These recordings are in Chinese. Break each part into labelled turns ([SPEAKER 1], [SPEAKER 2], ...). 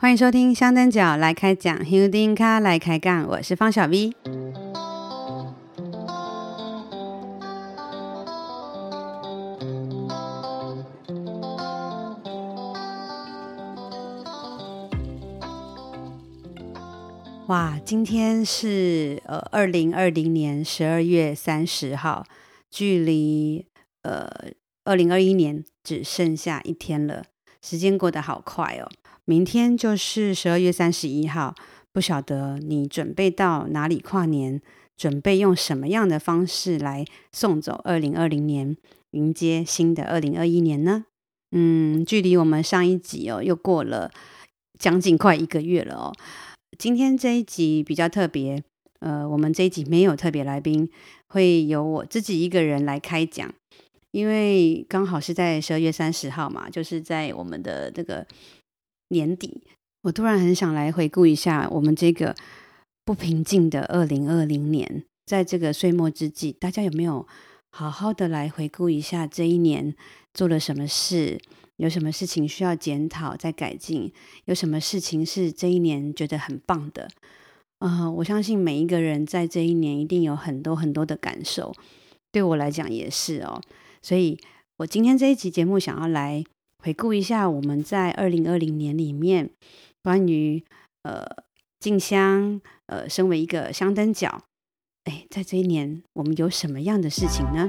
[SPEAKER 1] 欢迎收听香灯脚来开讲，Houdin 卡来开杠，我是方小 V。哇，今天是呃二零二零年十二月三十号，距离呃二零二一年只剩下一天了，时间过得好快哦。明天就是十二月三十一号，不晓得你准备到哪里跨年，准备用什么样的方式来送走二零二零年，迎接新的二零二一年呢？嗯，距离我们上一集哦，又过了将近快一个月了哦。今天这一集比较特别，呃，我们这一集没有特别来宾，会由我自己一个人来开讲，因为刚好是在十二月三十号嘛，就是在我们的这个。年底，我突然很想来回顾一下我们这个不平静的二零二零年。在这个岁末之际，大家有没有好好的来回顾一下这一年做了什么事？有什么事情需要检讨、再改进？有什么事情是这一年觉得很棒的？啊、我相信每一个人在这一年一定有很多很多的感受，对我来讲也是哦。所以我今天这一集节目想要来。回顾一下我们在二零二零年里面关于呃进香呃身为一个香灯角，哎，在这一年我们有什么样的事情呢？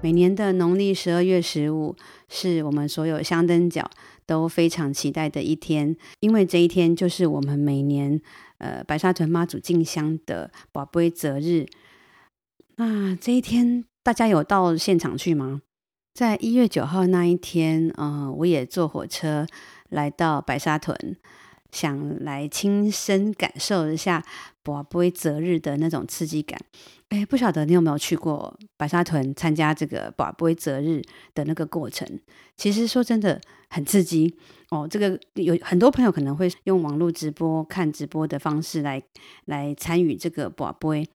[SPEAKER 1] 每年的农历十二月十五是我们所有香灯角都非常期待的一天，因为这一天就是我们每年。呃，白沙屯妈祖进香的宝贝择日，那这一天大家有到现场去吗？在一月九号那一天，呃，我也坐火车来到白沙屯，想来亲身感受一下跋杯择日的那种刺激感。哎，不晓得你有没有去过白沙屯参加这个跋杯择日的那个过程？其实说真的很刺激。哦，这个有很多朋友可能会用网络直播看直播的方式来来参与这个跋杯，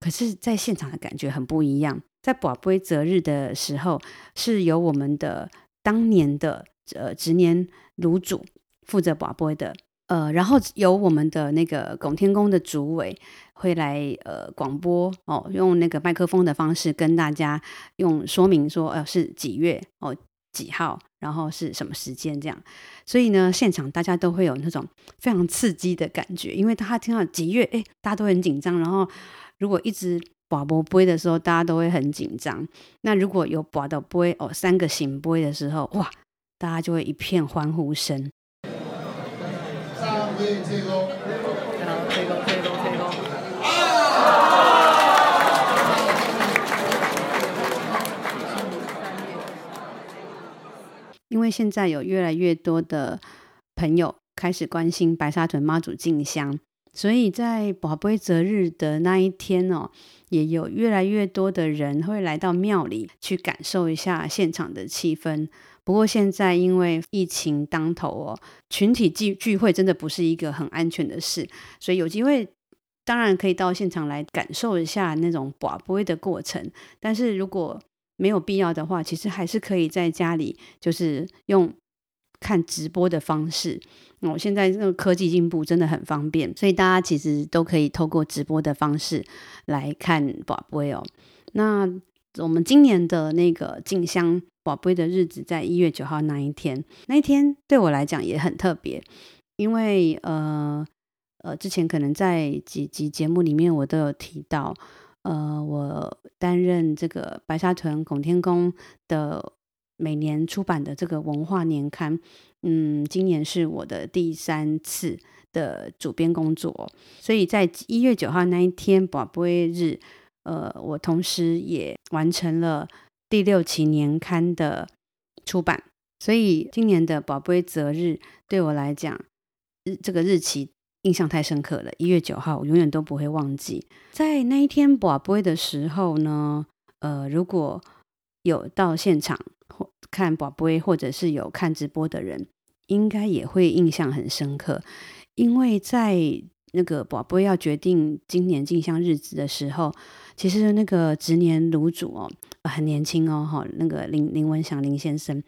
[SPEAKER 1] 可是，在现场的感觉很不一样。在跋杯择日的时候，是由我们的当年的呃执年炉主负责跋杯的，呃，然后由我们的那个拱天宫的主委会来呃广播哦，用那个麦克风的方式跟大家用说明说，呃，是几月哦。几号，然后是什么时间这样，所以呢，现场大家都会有那种非常刺激的感觉，因为大家听到几月，哎，大家都很紧张。然后如果一直跋不杯的时候，大家都会很紧张。那如果有跋到杯哦，三个圣杯的时候，哇，大家就会一片欢呼声。因为现在有越来越多的朋友开始关心白沙屯妈祖进香，所以在跋杯择日的那一天哦，也有越来越多的人会来到庙里去感受一下现场的气氛。不过现在因为疫情当头哦，群体聚聚会真的不是一个很安全的事，所以有机会当然可以到现场来感受一下那种跋杯的过程。但是如果没有必要的话，其实还是可以在家里，就是用看直播的方式。哦，现在这个科技进步真的很方便，所以大家其实都可以透过直播的方式来看跋杯哦。那我们今年的那个进香宝贝的日子，在一月九号那一天，那一天对我来讲也很特别，因为呃呃，之前可能在几集节目里面我都有提到。呃，我担任这个白沙屯拱天宫的每年出版的这个文化年刊，嗯，今年是我的第三次的主编工作，所以在一月九号那一天，宝贝日，呃，我同时也完成了第六期年刊的出版，所以今年的宝杯择日对我来讲，这个日期。印象太深刻了，一月九号我永远都不会忘记。在那一天宝杯的时候呢，呃，如果有到现场或看宝杯，或者是有看直播的人，应该也会印象很深刻，因为在那个宝贝要决定今年进香日子的时候，其实那个执年炉主哦，很年轻哦，哈，那个林林文祥林先生，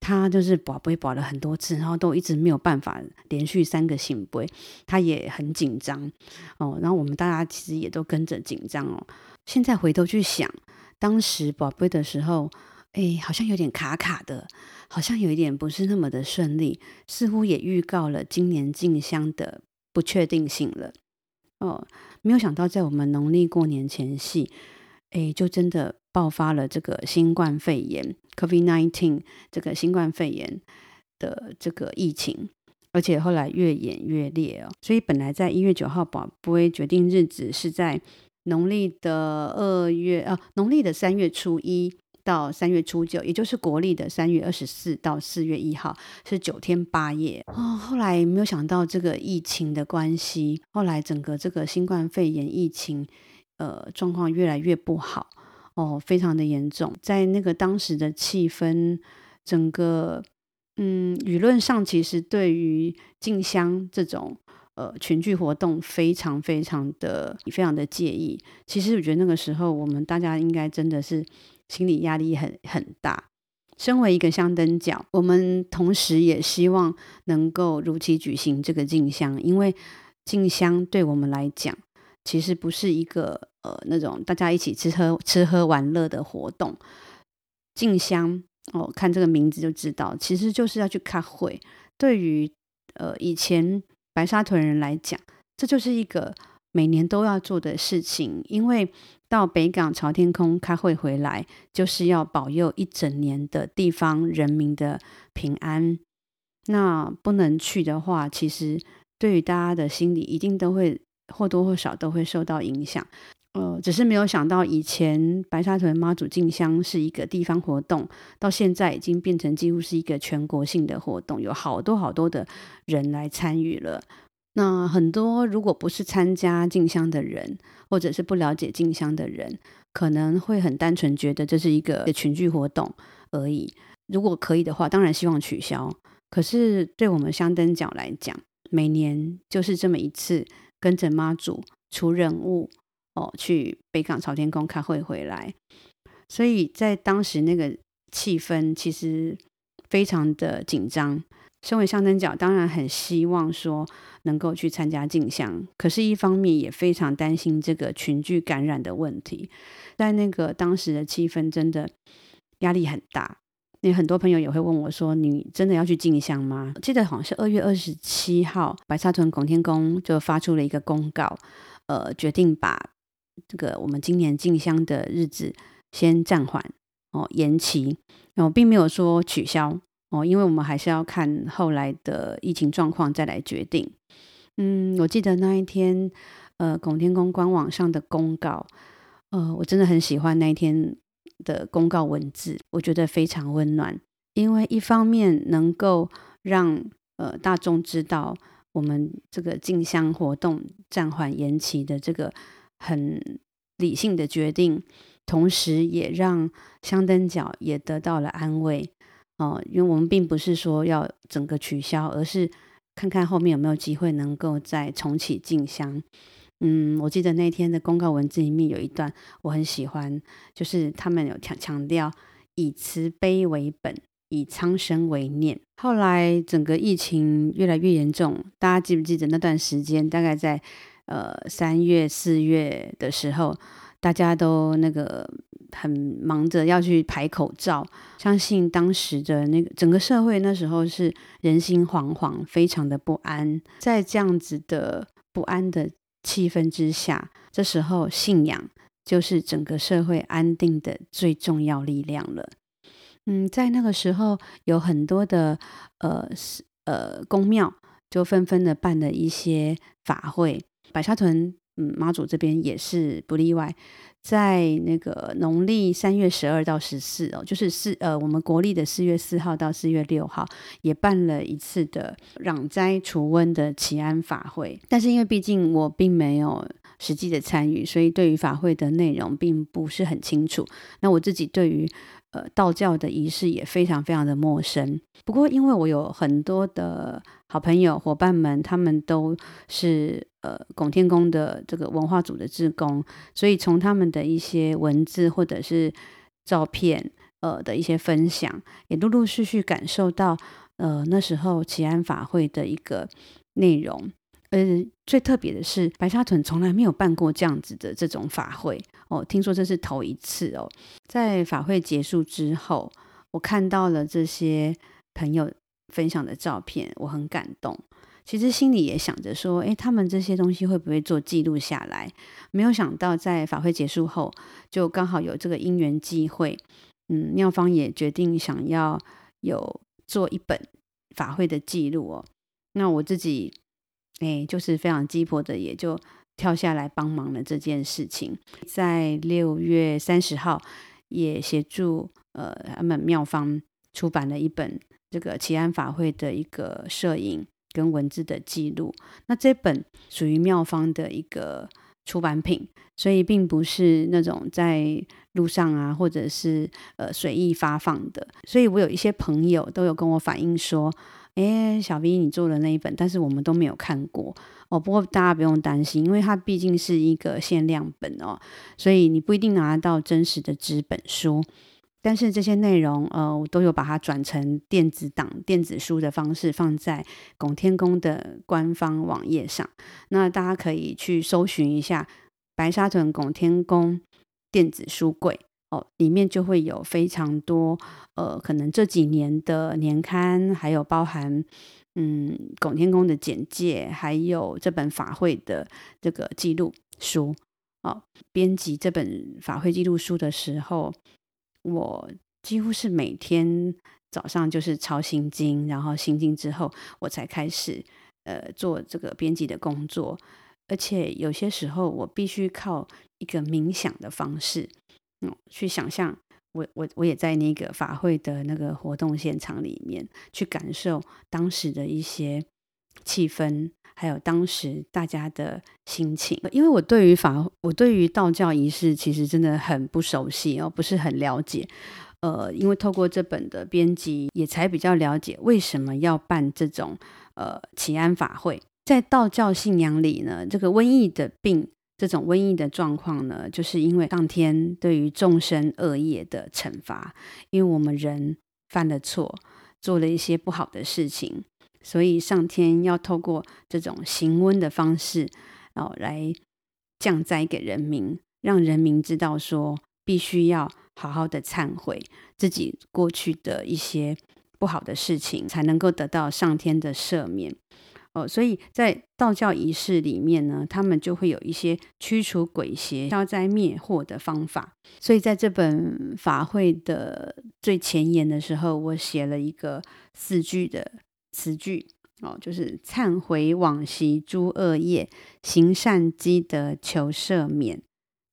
[SPEAKER 1] 他就是宝贝宝了很多次，然后都一直没有办法连续三个圣杯，他也很紧张哦，然后我们大家其实也都跟着紧张哦。现在回头去想，当时宝贝的时候，哎，好像有点卡卡的，好像有一点不是那么的顺利，似乎也预告了今年进香的不确定性了。哦，没有想到在我们农历过年前夕，哎，就真的爆发了这个新冠肺炎 （COVID-19） 这个新冠肺炎的这个疫情，而且后来越演越烈哦。所以本来在一月九号宝贝决定日子是在。农历的二月啊，农历的三月初一到三月初九，也就是国历的三月二十四到四月一号，是九天八夜哦。后来没有想到这个疫情的关系，后来整个这个新冠肺炎疫情，呃，状况越来越不好哦，非常的严重。在那个当时的气氛，整个嗯，舆论上其实对于进香这种。呃，群聚活动非常非常的非常的介意。其实我觉得那个时候，我们大家应该真的是心理压力很很大。身为一个香灯角，我们同时也希望能够如期举行这个进香，因为进香对我们来讲，其实不是一个呃那种大家一起吃喝吃喝玩乐的活动。进香哦，看这个名字就知道，其实就是要去开会。对于呃以前。白沙屯人来讲，这就是一个每年都要做的事情，因为到北港朝天空开会回来，就是要保佑一整年的地方人民的平安。那不能去的话，其实对于大家的心理，一定都会或多或少都会受到影响。呃，只是没有想到，以前白沙屯妈祖进香是一个地方活动，到现在已经变成几乎是一个全国性的活动，有好多好多的人来参与了。那很多如果不是参加静香的人，或者是不了解静香的人，可能会很单纯觉得这是一个群聚活动而已。如果可以的话，当然希望取消。可是对我们香灯角来讲，每年就是这么一次，跟着妈祖出任务。哦，去北港朝天宫开会回来，所以在当时那个气氛其实非常的紧张。身为香灯角，当然很希望说能够去参加进香，可是，一方面也非常担心这个群聚感染的问题。在那个当时的气氛，真的压力很大。那很多朋友也会问我说：“你真的要去进香吗？”记得好像是二月二十七号，白沙屯拱天宫就发出了一个公告，呃，决定把。这个我们今年进香的日子先暂缓哦，延期哦，并没有说取消哦，因为我们还是要看后来的疫情状况再来决定。嗯，我记得那一天，呃，拱天宫官网上的公告，呃，我真的很喜欢那一天的公告文字，我觉得非常温暖，因为一方面能够让呃大众知道我们这个进香活动暂缓延期的这个。很理性的决定，同时也让香灯脚也得到了安慰哦。因为我们并不是说要整个取消，而是看看后面有没有机会能够再重启进香。嗯，我记得那天的公告文字里面有一段我很喜欢，就是他们有强强调以慈悲为本，以苍生为念。后来整个疫情越来越严重，大家记不记得那段时间？大概在。呃，三月四月的时候，大家都那个很忙着要去排口罩，相信当时的那个整个社会那时候是人心惶惶，非常的不安。在这样子的不安的气氛之下，这时候信仰就是整个社会安定的最重要力量了。嗯，在那个时候，有很多的呃呃宫庙就纷纷的办了一些法会。白沙屯，嗯，妈祖这边也是不例外，在那个农历三月十二到十四哦，就是四呃，我们国历的四月四号到四月六号，也办了一次的攘灾除瘟的祈安法会。但是因为毕竟我并没有实际的参与，所以对于法会的内容并不是很清楚。那我自己对于呃道教的仪式也非常非常的陌生。不过因为我有很多的好朋友伙伴们，他们都是呃拱天宫的这个文化组的志工，所以从他们的一些文字或者是照片呃的一些分享，也陆陆续续感受到呃那时候祈安法会的一个内容。呃，最特别的是，白沙屯从来没有办过这样子的这种法会哦。听说这是头一次哦。在法会结束之后，我看到了这些朋友分享的照片，我很感动。其实心里也想着说，诶，他们这些东西会不会做记录下来？没有想到，在法会结束后，就刚好有这个因缘机会，嗯，妙方也决定想要有做一本法会的记录哦。那我自己。哎，就是非常鸡婆的，也就跳下来帮忙了这件事情。在六月三十号，也协助呃他们庙方出版了一本这个祈安法会的一个摄影跟文字的记录。那这本属于庙方的一个出版品，所以并不是那种在路上啊，或者是呃随意发放的。所以我有一些朋友都有跟我反映说。哎，小 V，你做的那一本，但是我们都没有看过哦。不过大家不用担心，因为它毕竟是一个限量本哦，所以你不一定拿得到真实的纸本书。但是这些内容，呃，我都有把它转成电子档、电子书的方式放在拱天宫的官方网页上。那大家可以去搜寻一下白沙屯拱天宫电子书柜。哦，里面就会有非常多，呃，可能这几年的年刊，还有包含，嗯，拱天宫的简介，还有这本法会的这个记录书。哦，编辑这本法会记录书的时候，我几乎是每天早上就是抄心经，然后心经之后，我才开始呃做这个编辑的工作，而且有些时候我必须靠一个冥想的方式。嗯，去想象我我我也在那个法会的那个活动现场里面，去感受当时的一些气氛，还有当时大家的心情。因为我对于法，我对于道教仪式其实真的很不熟悉哦，不是很了解。呃，因为透过这本的编辑，也才比较了解为什么要办这种呃祈安法会。在道教信仰里呢，这个瘟疫的病。这种瘟疫的状况呢，就是因为上天对于众生恶业的惩罚，因为我们人犯了错，做了一些不好的事情，所以上天要透过这种行瘟的方式，哦来降灾给人民，让人民知道说，必须要好好的忏悔自己过去的一些不好的事情，才能够得到上天的赦免。哦，所以在道教仪式里面呢，他们就会有一些驱除鬼邪、消灾灭祸的方法。所以在这本法会的最前言的时候，我写了一个四句的词句，哦，就是忏悔往昔诸恶业，行善积德求赦免，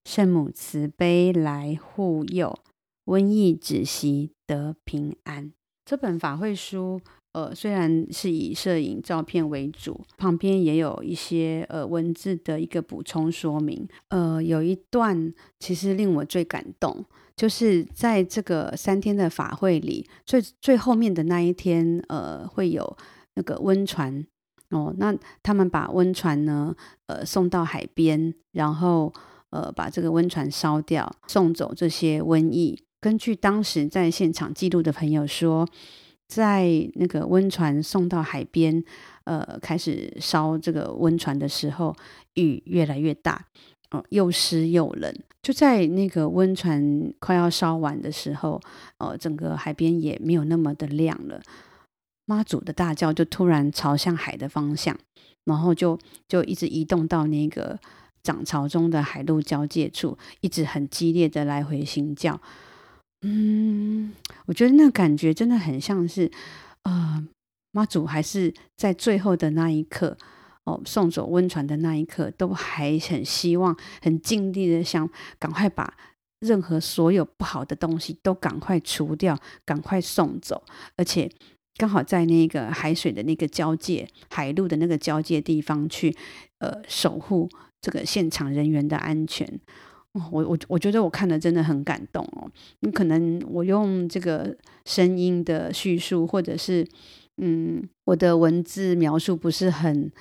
[SPEAKER 1] 圣母慈悲来护佑，瘟疫止息得平安。这本法会书。呃，虽然是以摄影照片为主，旁边也有一些呃文字的一个补充说明。呃，有一段其实令我最感动，就是在这个三天的法会里，最最后面的那一天，呃，会有那个温船哦。那他们把温船呢，呃，送到海边，然后呃，把这个温船烧掉，送走这些瘟疫。根据当时在现场记录的朋友说。在那个温船送到海边，呃，开始烧这个温船的时候，雨越来越大，哦、呃，又湿又冷。就在那个温船快要烧完的时候，呃，整个海边也没有那么的亮了。妈祖的大叫就突然朝向海的方向，然后就就一直移动到那个涨潮中的海陆交界处，一直很激烈的来回行叫。嗯，我觉得那感觉真的很像是，呃，妈祖还是在最后的那一刻，哦，送走温船的那一刻，都还很希望、很尽力的想赶快把任何所有不好的东西都赶快除掉，赶快送走，而且刚好在那个海水的那个交界、海陆的那个交界地方去，呃，守护这个现场人员的安全。我我我觉得我看了真的很感动哦。你可能我用这个声音的叙述，或者是嗯我的文字描述不是很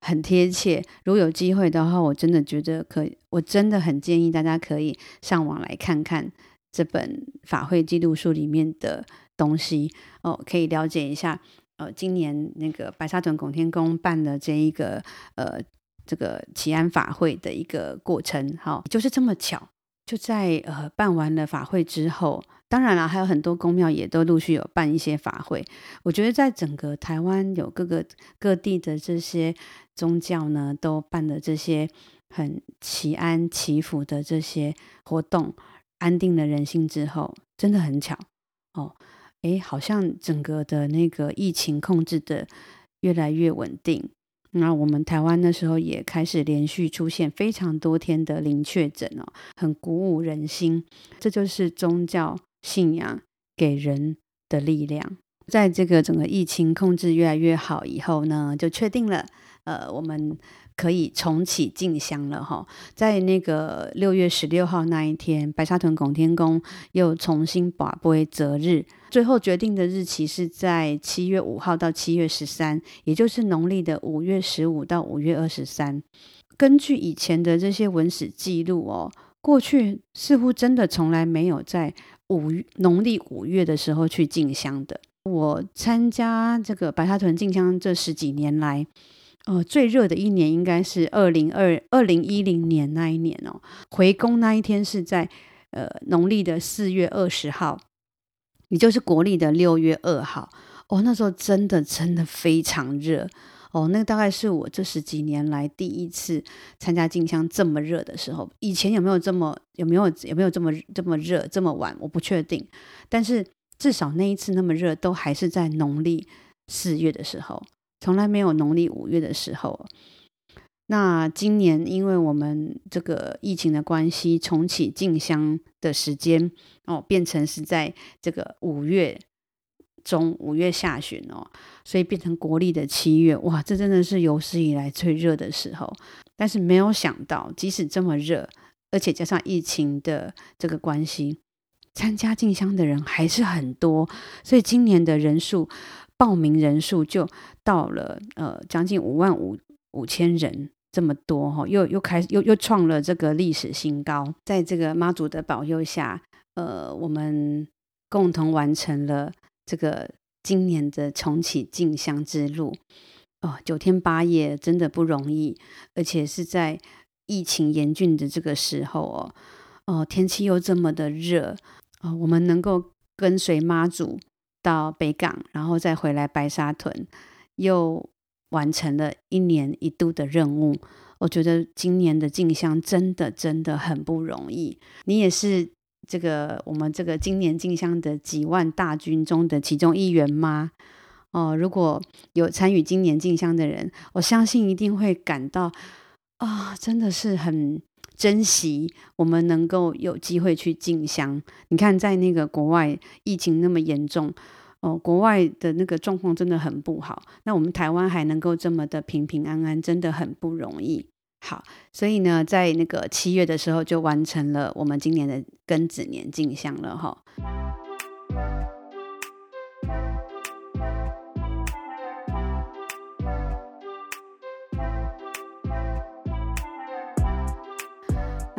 [SPEAKER 1] 很贴切。如果有机会的话，我真的觉得可以，我真的很建议大家可以上网来看看这本法会记录书里面的东西哦，可以了解一下。呃，今年那个白沙屯拱天宫办的这一个呃。这个祈安法会的一个过程，好，就是这么巧，就在呃办完了法会之后，当然了，还有很多宫庙也都陆续有办一些法会。我觉得在整个台湾有各个各地的这些宗教呢，都办了这些很祈安祈福的这些活动，安定了人心之后，真的很巧哦，诶，好像整个的那个疫情控制的越来越稳定。那我们台湾那时候也开始连续出现非常多天的零确诊哦，很鼓舞人心。这就是宗教信仰给人的力量。在这个整个疫情控制越来越好以后呢，就确定了，呃，我们。可以重启进香了哈，在那个六月十六号那一天，白沙屯拱天宫又重新拔杯择日，最后决定的日期是在七月五号到七月十三，也就是农历的五月十五到五月二十三。根据以前的这些文史记录哦，过去似乎真的从来没有在五农历五月的时候去进香的。我参加这个白沙屯进香这十几年来。呃，最热的一年应该是二零二二零一零年那一年哦。回宫那一天是在呃农历的四月二十号，也就是国历的六月二号。哦，那时候真的真的非常热哦。那大概是我这十几年来第一次参加进香这么热的时候。以前有没有这么有没有有没有这么这么热这么晚？我不确定。但是至少那一次那么热，都还是在农历四月的时候。从来没有农历五月的时候。那今年因为我们这个疫情的关系，重启进香的时间哦，变成是在这个五月中、五月下旬哦，所以变成国历的七月。哇，这真的是有史以来最热的时候。但是没有想到，即使这么热，而且加上疫情的这个关系，参加进香的人还是很多。所以今年的人数。报名人数就到了呃将近五万五五千人这么多哈，又又开又又创了这个历史新高。在这个妈祖的保佑下，呃，我们共同完成了这个今年的重启进香之路。哦，九天八夜真的不容易，而且是在疫情严峻的这个时候哦，哦，天气又这么的热哦，我们能够跟随妈祖。到北港，然后再回来白沙屯，又完成了一年一度的任务。我觉得今年的进香真的真的很不容易。你也是这个我们这个今年进香的几万大军中的其中一员吗？哦，如果有参与今年进香的人，我相信一定会感到啊、真的是很珍惜我们能够有机会去进香。你看，在那个国外疫情那么严重哦，国外的那个状况真的很不好。那我们台湾还能够这么的平平安安，真的很不容易。好，所以呢，在那个七月的时候就完成了我们今年的庚子年进香了哈。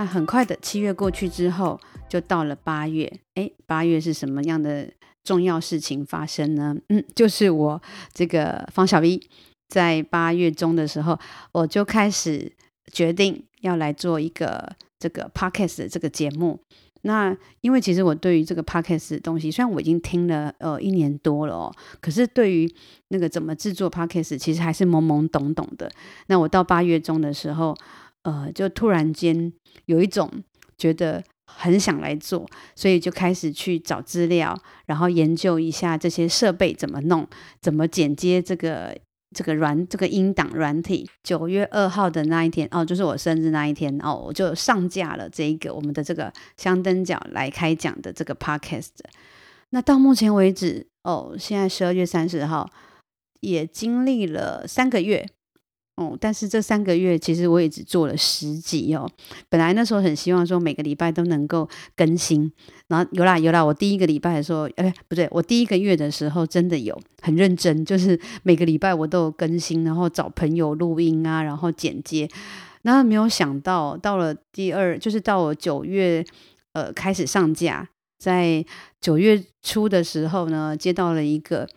[SPEAKER 1] 那很快的，七月过去之后，就到了八月。诶，八月是什么样的重要事情发生呢？嗯，就是我这个方小 V 在八月中的时候，我就开始决定要来做一个这个 podcast 的这个节目。那因为其实我对于这个 podcast 的东西，虽然我已经听了呃一年多了哦，可是对于那个怎么制作 podcast，其实还是懵懵懂懂的。那我到八月中的时候。呃，就突然间有一种觉得很想来做，所以就开始去找资料，然后研究一下这些设备怎么弄，怎么剪接这个这个软这个音档软体。九月二号的那一天，哦，就是我生日那一天，哦，我就上架了这一个我们的这个香灯角来开讲的这个 podcast。那到目前为止，哦，现在十二月三十号，也经历了三个月。哦，但是这三个月其实我也只做了十集哦。本来那时候很希望说每个礼拜都能够更新，然后有啦有啦，我第一个礼拜的时候，哎，不对，我第一个月的时候真的有很认真，就是每个礼拜我都有更新，然后找朋友录音啊，然后剪接。那没有想到到了第二，就是到我九月呃开始上架，在九月初的时候呢，接到了一个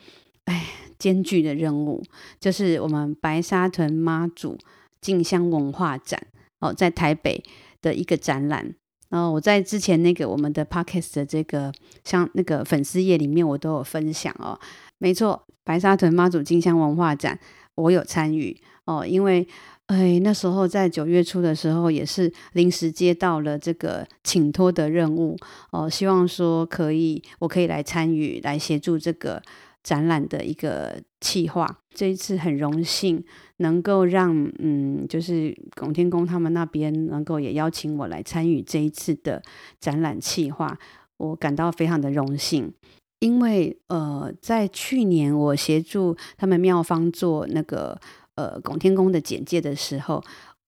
[SPEAKER 1] 哎。艰巨的任务就是我们白沙屯妈祖进香文化展哦，在台北的一个展览。然后我在之前那个我们的 Podcast 的这个像那个粉丝页里面，我都有分享哦。没错，白沙屯妈祖进香文化展我有参与哦，因为哎那时候在九月初的时候，也是临时接到了这个请托的任务哦，希望说可以我可以来参与来协助这个。展览的一个企划，这一次很荣幸能够让嗯，就是拱天宫他们那边能够也邀请我来参与这一次的展览企划，我感到非常的荣幸，因为呃，在去年我协助他们庙方做那个呃拱天宫的简介的时候，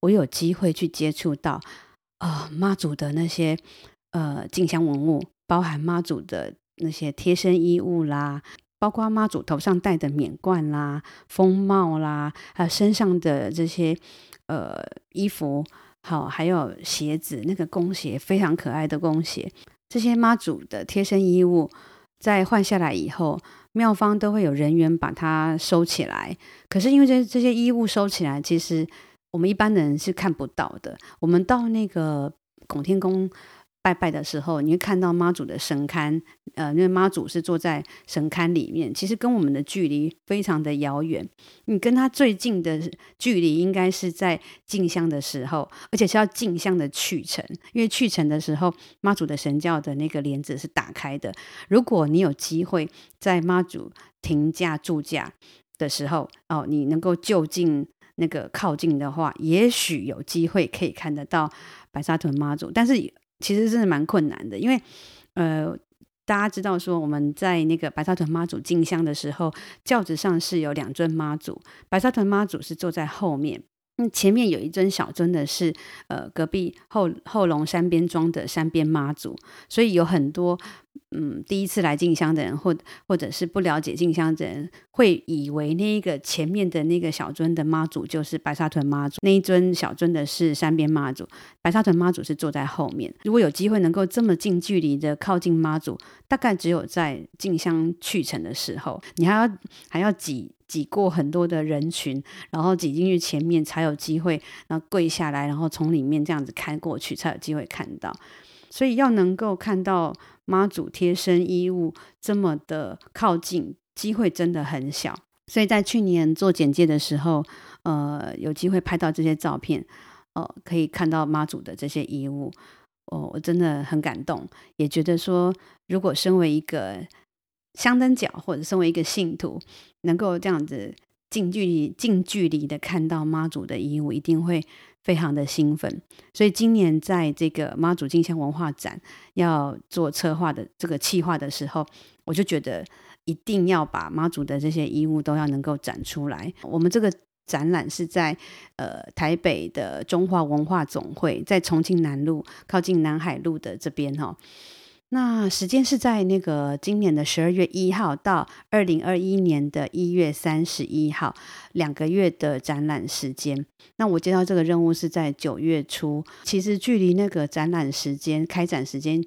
[SPEAKER 1] 我有机会去接触到啊、呃、妈祖的那些呃进香文物，包含妈祖的那些贴身衣物啦。包括妈祖头上戴的冕冠啦、风帽啦，还有身上的这些呃衣服，好，还有鞋子，那个弓鞋非常可爱的弓鞋。这些妈祖的贴身衣物，在换下来以后，庙方都会有人员把它收起来。可是因为这这些衣物收起来，其实我们一般人是看不到的。我们到那个拱天宫。拜拜的时候，你会看到妈祖的神龛，呃，因为妈祖是坐在神龛里面，其实跟我们的距离非常的遥远。你跟他最近的距离应该是在进香的时候，而且是要进香的去程，因为去程的时候，妈祖的神轿的那个帘子是打开的。如果你有机会在妈祖停驾驻驾的时候，哦，你能够就近那个靠近的话，也许有机会可以看得到白沙屯妈祖，但是。其实真的蛮困难的，因为，呃，大家知道说我们在那个白沙屯妈祖进香的时候，轿子上是有两尊妈祖，白沙屯妈祖是坐在后面。那前面有一尊小尊的是，呃，隔壁后后龙山边庄的山边妈祖，所以有很多嗯第一次来进香的人，或或者是不了解静香的人，会以为那一个前面的那个小尊的妈祖就是白沙屯妈祖，那一尊小尊的是山边妈祖，白沙屯妈祖是坐在后面。如果有机会能够这么近距离的靠近妈祖，大概只有在静香去程的时候，你还要还要挤。挤过很多的人群，然后挤进去前面才有机会，然后跪下来，然后从里面这样子看过去才有机会看到。所以要能够看到妈祖贴身衣物这么的靠近，机会真的很小。所以在去年做简介的时候，呃，有机会拍到这些照片，哦、呃，可以看到妈祖的这些衣物，哦、我真的很感动，也觉得说，如果身为一个香灯脚，或者身为一个信徒，能够这样子近距离、近距离的看到妈祖的衣物，一定会非常的兴奋。所以今年在这个妈祖进香文化展要做策划的这个企划的时候，我就觉得一定要把妈祖的这些衣物都要能够展出来。我们这个展览是在呃台北的中华文化总会，在重庆南路靠近南海路的这边哈。那时间是在那个今年的十二月一号到二零二一年的一月三十一号，两个月的展览时间。那我接到这个任务是在九月初，其实距离那个展览时间、开展时间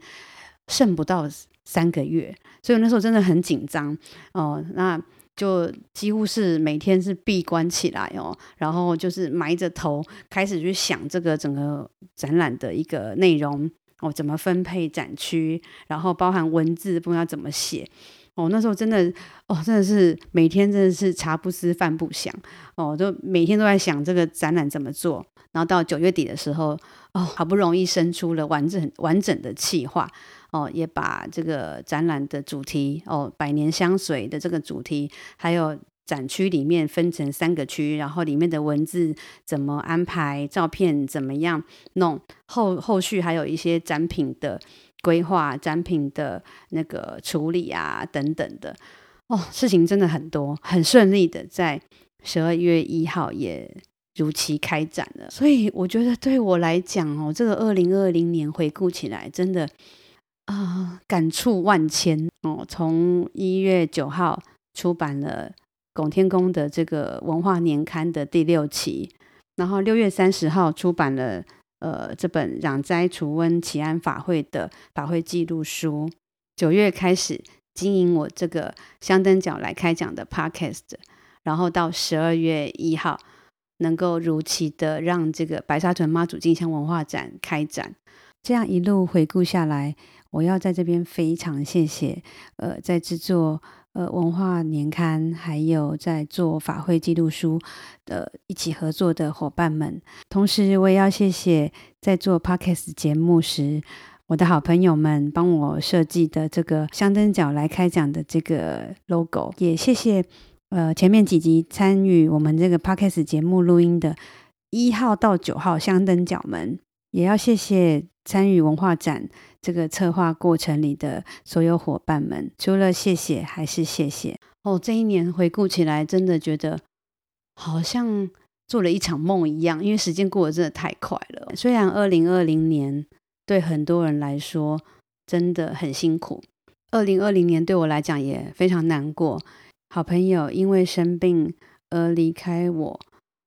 [SPEAKER 1] 剩不到三个月，所以那时候真的很紧张哦。那就几乎是每天是闭关起来哦，然后就是埋着头开始去想这个整个展览的一个内容。哦，怎么分配展区，然后包含文字不知道怎么写。哦，那时候真的，哦，真的是每天真的是茶不思饭不想。哦，就每天都在想这个展览怎么做。然后到九月底的时候，哦，好不容易生出了完整完整的企划。哦，也把这个展览的主题，哦，百年香水的这个主题，还有。展区里面分成三个区，然后里面的文字怎么安排，照片怎么样弄，后后续还有一些展品的规划、展品的那个处理啊等等的，哦，事情真的很多，很顺利的在十二月一号，也如期开展了。所以我觉得对我来讲哦，这个二零二零年回顾起来，真的啊、感触万千哦。从一月九号出版了拱天宫的这个文化年刊的第六期，然后六月三十号出版了呃这本攘灾除瘟祈安法会的法会记录书，九月开始。经营我这个香灯角来开讲的 podcast，然后到十二月一号能够如期的让这个白沙屯妈祖进香文化展开展，这样一路回顾下来，我要在这边非常谢谢呃在制作呃文化年刊，还有在做法会记录书的一起合作的伙伴们，同时我也要谢谢在做 podcast 节目时。我的好朋友们帮我设计的这个香灯角来开讲的这个 logo，也谢谢呃前面几集参与我们这个 podcast 节目录音的一号到九号香灯角们，也要谢谢参与文化展这个策划过程里的所有伙伴们。除了谢谢，还是谢谢哦。这一年回顾起来，真的觉得好像做了一场梦一样，因为时间过得真的太快了。虽然二零二零年。对很多人来说，真的很辛苦。二零二零年对我来讲也非常难过。好朋友因为生病而离开我，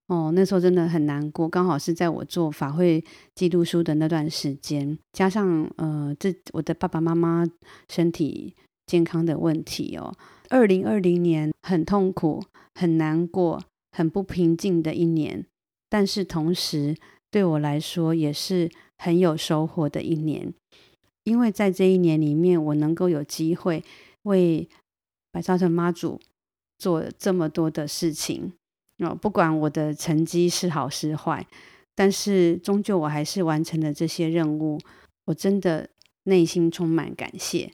[SPEAKER 1] 哦，那时候真的很难过。刚好是在我做法会记录书的那段时间，加上呃，这我的爸爸妈妈身体健康的问题哦。二零二零年很痛苦、很难过、很不平静的一年，但是同时对我来说也是。很有收获的一年，因为在这一年里面，我能够有机会为白沙屯妈祖做这么多的事情哦，不管我的成绩是好是坏，但是终究我还是完成了这些任务，我真的内心充满感谢。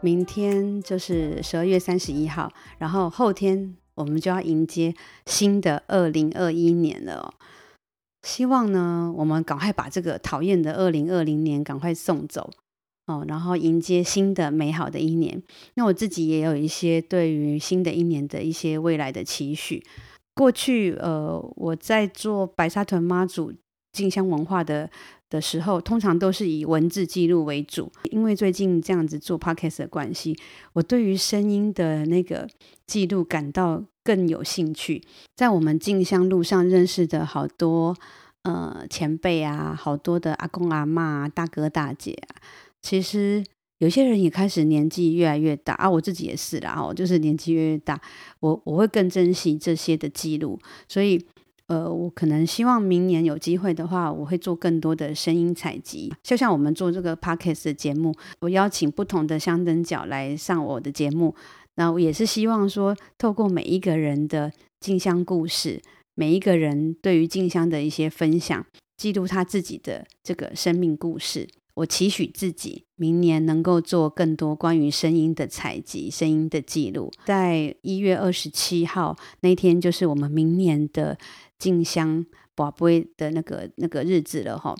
[SPEAKER 1] 明天就是十二月三十一号，然后后天我们就要迎接新的二零二一年了。希望呢，我们赶快把这个讨厌的二零二零年赶快送走哦，然后迎接新的美好的一年。那我自己也有一些对于新的一年的一些未来的期许。过去呃，我在做白沙屯妈祖进香文化的。的时候，通常都是以文字记录为主。因为最近这样子做 podcast 的关系，我对于声音的那个记录感到更有兴趣。在我们进香路上认识的好多呃前辈啊，好多的阿公阿嬷啊、大哥大姐啊，其实有些人也开始年纪越来越大啊，我自己也是啦，哦，就是年纪越来越大，我我会更珍惜这些的记录，所以。呃，我可能希望明年有机会的话，我会做更多的声音采集。就像我们做这个 podcast 的节目，我邀请不同的香灯角来上我的节目，那我也是希望说，透过每一个人的静香故事，每一个人对于静香的一些分享，记录他自己的这个生命故事。我期许自己明年能够做更多关于声音的采集、声音的记录。在一月二十七号那天，就是我们明年的进香跋杯的那个那个日子了哈。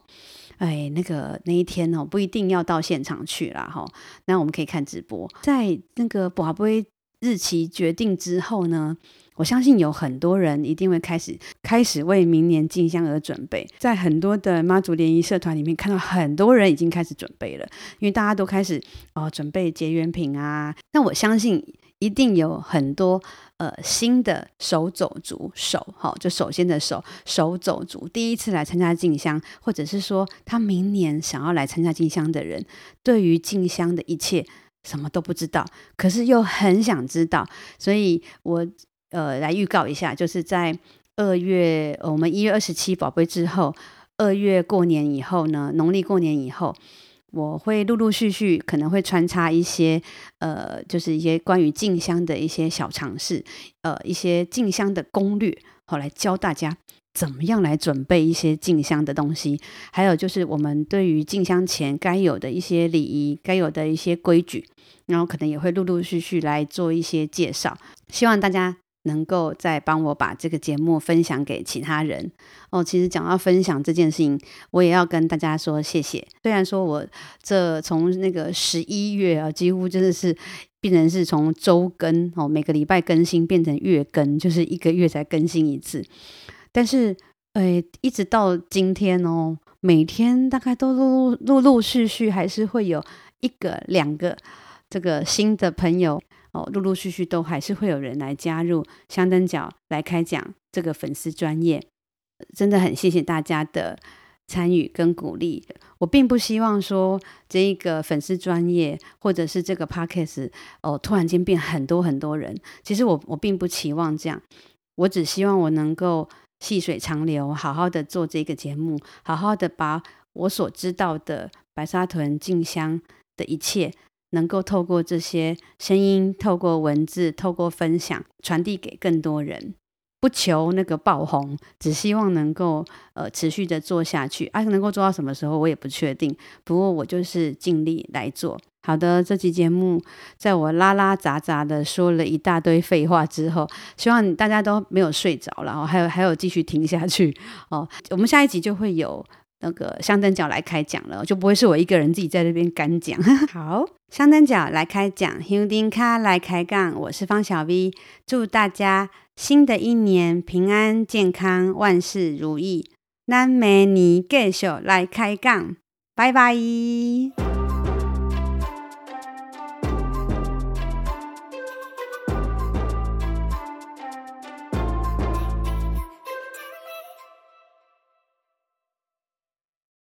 [SPEAKER 1] 哎，那个那一天哦，不一定要到现场去啦哈。那我们可以看直播。在那个跋杯日期决定之后呢，我相信有很多人一定会开始开始为明年进香而准备，在很多的妈祖联谊社团里面看到很多人已经开始准备了，因为大家都开始哦准备结缘品啊。那我相信一定有很多呃新的手走族手哈，就首先的手手走族第一次来参加进香，或者是说他明年想要来参加进香的人，对于进香的一切什么都不知道，可是又很想知道，所以我。呃，来预告一下，就是在二月，我们一月二十七宝贝之后，二月过年以后呢，农历过年以后，我会陆陆续续可能会穿插一些，呃，就是一些关于进香的一些小尝试，呃，一些进香的攻略，好来教大家怎么样来准备一些进香的东西，还有就是我们对于进香前该有的一些礼仪，该有的一些规矩，然后可能也会陆陆续续来做一些介绍，希望大家。能够再帮我把这个节目分享给其他人哦。其实讲到分享这件事情，我也要跟大家说谢谢。虽然说我这从那个十一月啊，几乎真的是变成是从周更哦，每个礼拜更新变成月更，就是一个月才更新一次。但是，呃，一直到今天哦，每天大概都陆陆陆陆续续还是会有一个两个这个新的朋友。哦，陆陆续续都还是会有人来加入香灯角来开讲这个粉丝专业，真的很谢谢大家的参与跟鼓励。我并不希望说这一个粉丝专业或者是这个 podcast 哦，突然间变很多很多人。其实我我并不期望这样，我只希望我能够细水长流，好好的做这个节目，好好的把我所知道的白沙屯静香的一切。能够透过这些声音，透过文字，透过分享，传递给更多人，不求那个爆红，只希望能够呃持续的做下去。啊，能够做到什么时候我也不确定，不过我就是尽力来做。好的，这期节目在我拉拉杂杂的说了一大堆废话之后，希望大家都没有睡着，然后还有还有继续听下去哦。我们下一集就会有。那个香灯角来开讲了，就不会是我一个人自己在这边干讲。好，香灯角来开讲，香丁卡来开杠，我是方小 V，祝大家新的一年平安健康，万事如意。南美尼继续来开杠，拜拜。